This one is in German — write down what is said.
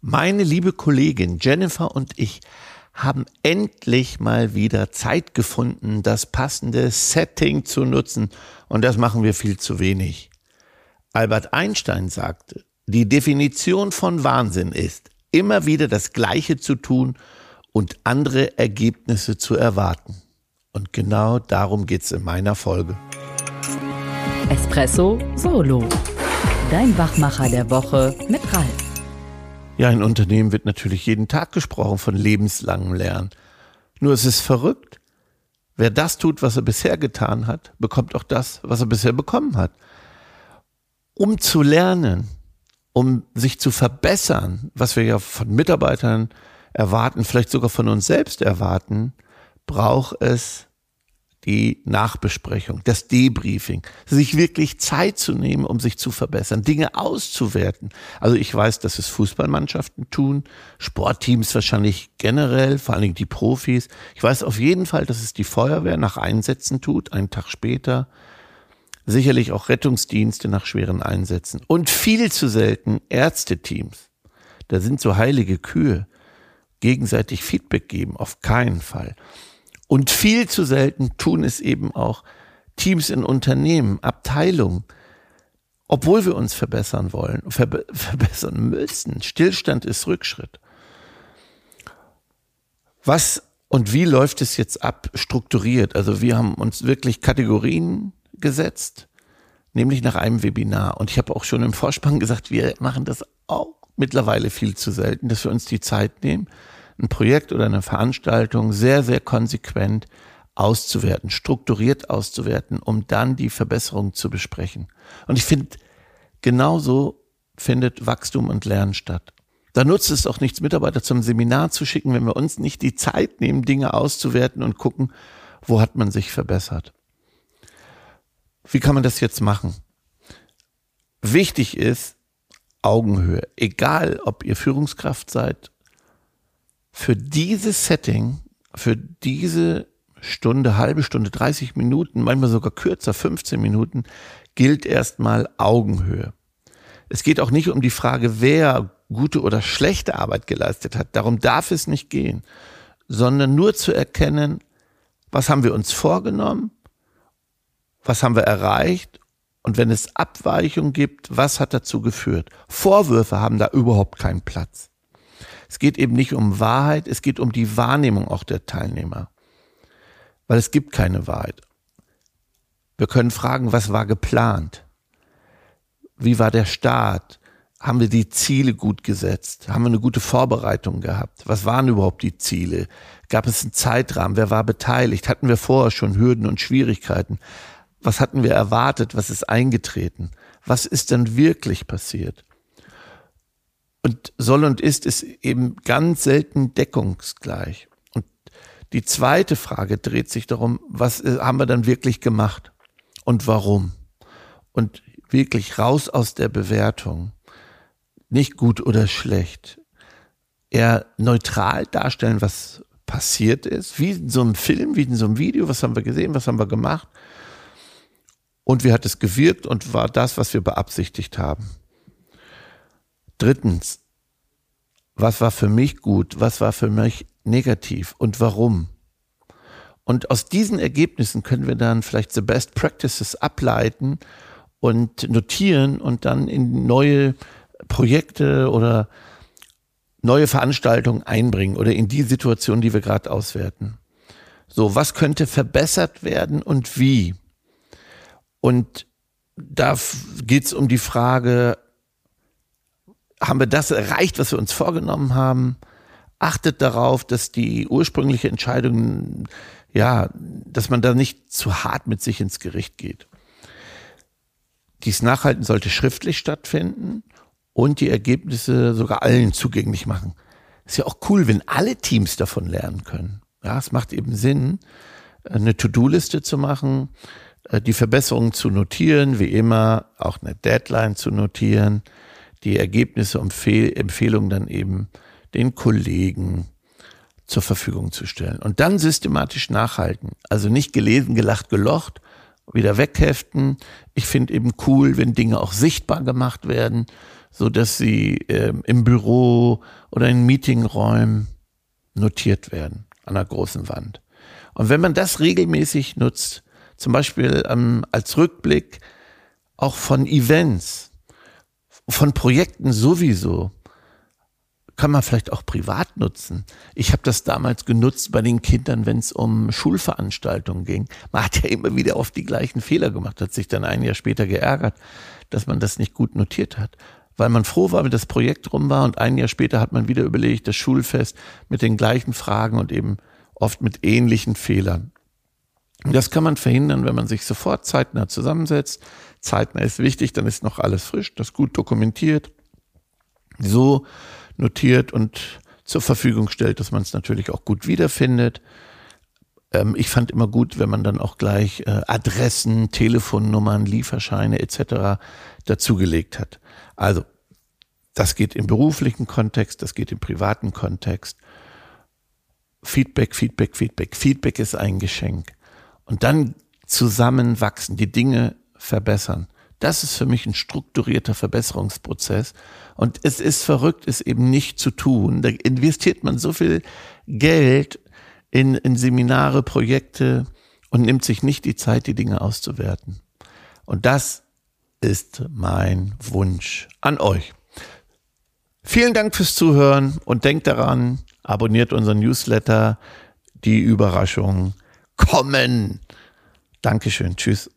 Meine liebe Kollegin Jennifer und ich haben endlich mal wieder Zeit gefunden, das passende Setting zu nutzen. Und das machen wir viel zu wenig. Albert Einstein sagte, die Definition von Wahnsinn ist, immer wieder das Gleiche zu tun und andere Ergebnisse zu erwarten. Und genau darum geht's in meiner Folge. Espresso Solo. Dein Wachmacher der Woche mit Ralf. Ja, in Unternehmen wird natürlich jeden Tag gesprochen von lebenslangem Lernen. Nur es ist verrückt. Wer das tut, was er bisher getan hat, bekommt auch das, was er bisher bekommen hat. Um zu lernen, um sich zu verbessern, was wir ja von Mitarbeitern erwarten, vielleicht sogar von uns selbst erwarten, braucht es die Nachbesprechung, das Debriefing, sich wirklich Zeit zu nehmen, um sich zu verbessern, Dinge auszuwerten. Also ich weiß, dass es Fußballmannschaften tun, Sportteams wahrscheinlich generell, vor allen Dingen die Profis. Ich weiß auf jeden Fall, dass es die Feuerwehr nach Einsätzen tut, einen Tag später. Sicherlich auch Rettungsdienste nach schweren Einsätzen. Und viel zu selten Ärzteteams. Da sind so heilige Kühe. Gegenseitig Feedback geben, auf keinen Fall. Und viel zu selten tun es eben auch Teams in Unternehmen, Abteilungen, obwohl wir uns verbessern wollen, verbe verbessern müssen. Stillstand ist Rückschritt. Was und wie läuft es jetzt ab, strukturiert? Also wir haben uns wirklich Kategorien gesetzt, nämlich nach einem Webinar. Und ich habe auch schon im Vorspann gesagt, wir machen das auch mittlerweile viel zu selten, dass wir uns die Zeit nehmen, ein Projekt oder eine Veranstaltung sehr, sehr konsequent auszuwerten, strukturiert auszuwerten, um dann die Verbesserung zu besprechen. Und ich finde, genauso findet Wachstum und Lernen statt. Da nutzt es auch nichts, Mitarbeiter zum Seminar zu schicken, wenn wir uns nicht die Zeit nehmen, Dinge auszuwerten und gucken, wo hat man sich verbessert. Wie kann man das jetzt machen? Wichtig ist Augenhöhe. Egal, ob ihr Führungskraft seid für dieses Setting, für diese Stunde, halbe Stunde, 30 Minuten, manchmal sogar kürzer, 15 Minuten, gilt erstmal Augenhöhe. Es geht auch nicht um die Frage, wer gute oder schlechte Arbeit geleistet hat. Darum darf es nicht gehen, sondern nur zu erkennen, was haben wir uns vorgenommen, was haben wir erreicht und wenn es Abweichungen gibt, was hat dazu geführt. Vorwürfe haben da überhaupt keinen Platz. Es geht eben nicht um Wahrheit, es geht um die Wahrnehmung auch der Teilnehmer. Weil es gibt keine Wahrheit. Wir können fragen, was war geplant? Wie war der Start? Haben wir die Ziele gut gesetzt? Haben wir eine gute Vorbereitung gehabt? Was waren überhaupt die Ziele? Gab es einen Zeitrahmen? Wer war beteiligt? Hatten wir vorher schon Hürden und Schwierigkeiten? Was hatten wir erwartet? Was ist eingetreten? Was ist denn wirklich passiert? Und soll und ist ist eben ganz selten deckungsgleich. Und die zweite Frage dreht sich darum, was haben wir dann wirklich gemacht und warum? Und wirklich raus aus der Bewertung. Nicht gut oder schlecht. Eher neutral darstellen, was passiert ist, wie in so einem Film, wie in so einem Video, was haben wir gesehen, was haben wir gemacht und wie hat es gewirkt und war das, was wir beabsichtigt haben. Drittens, was war für mich gut, was war für mich negativ und warum? Und aus diesen Ergebnissen können wir dann vielleicht the best practices ableiten und notieren und dann in neue Projekte oder neue Veranstaltungen einbringen oder in die Situation, die wir gerade auswerten. So, was könnte verbessert werden und wie? Und da geht es um die Frage, haben wir das erreicht, was wir uns vorgenommen haben? Achtet darauf, dass die ursprüngliche Entscheidung, ja, dass man da nicht zu hart mit sich ins Gericht geht. Dies Nachhalten sollte schriftlich stattfinden und die Ergebnisse sogar allen zugänglich machen. Ist ja auch cool, wenn alle Teams davon lernen können. Ja, es macht eben Sinn, eine To-Do-Liste zu machen, äh, die Verbesserungen zu notieren, wie immer, auch eine Deadline zu notieren, die Ergebnisse und Empfehlungen dann eben den Kollegen zur Verfügung zu stellen. Und dann systematisch nachhalten. Also nicht gelesen, gelacht, gelocht, wieder wegheften. Ich finde eben cool, wenn Dinge auch sichtbar gemacht werden, so dass sie äh, im Büro oder in Meetingräumen notiert werden an einer großen Wand. Und wenn man das regelmäßig nutzt, zum Beispiel ähm, als Rückblick auch von Events, von Projekten sowieso, kann man vielleicht auch privat nutzen. Ich habe das damals genutzt bei den Kindern, wenn es um Schulveranstaltungen ging. Man hat ja immer wieder oft die gleichen Fehler gemacht, hat sich dann ein Jahr später geärgert, dass man das nicht gut notiert hat weil man froh war, wenn das Projekt rum war und ein Jahr später hat man wieder überlegt, das Schulfest mit den gleichen Fragen und eben oft mit ähnlichen Fehlern. Das kann man verhindern, wenn man sich sofort zeitnah zusammensetzt. Zeitnah ist wichtig, dann ist noch alles frisch, das gut dokumentiert, so notiert und zur Verfügung stellt, dass man es natürlich auch gut wiederfindet. Ähm, ich fand immer gut, wenn man dann auch gleich äh, Adressen, Telefonnummern, Lieferscheine etc. dazugelegt hat. Also, das geht im beruflichen Kontext, das geht im privaten Kontext. Feedback, Feedback, Feedback. Feedback ist ein Geschenk. Und dann zusammenwachsen, die Dinge verbessern. Das ist für mich ein strukturierter Verbesserungsprozess. Und es ist verrückt, es eben nicht zu tun. Da investiert man so viel Geld in, in Seminare, Projekte und nimmt sich nicht die Zeit, die Dinge auszuwerten. Und das ist mein Wunsch an euch. Vielen Dank fürs Zuhören und denkt daran, abonniert unseren Newsletter. Die Überraschungen kommen. Dankeschön. Tschüss.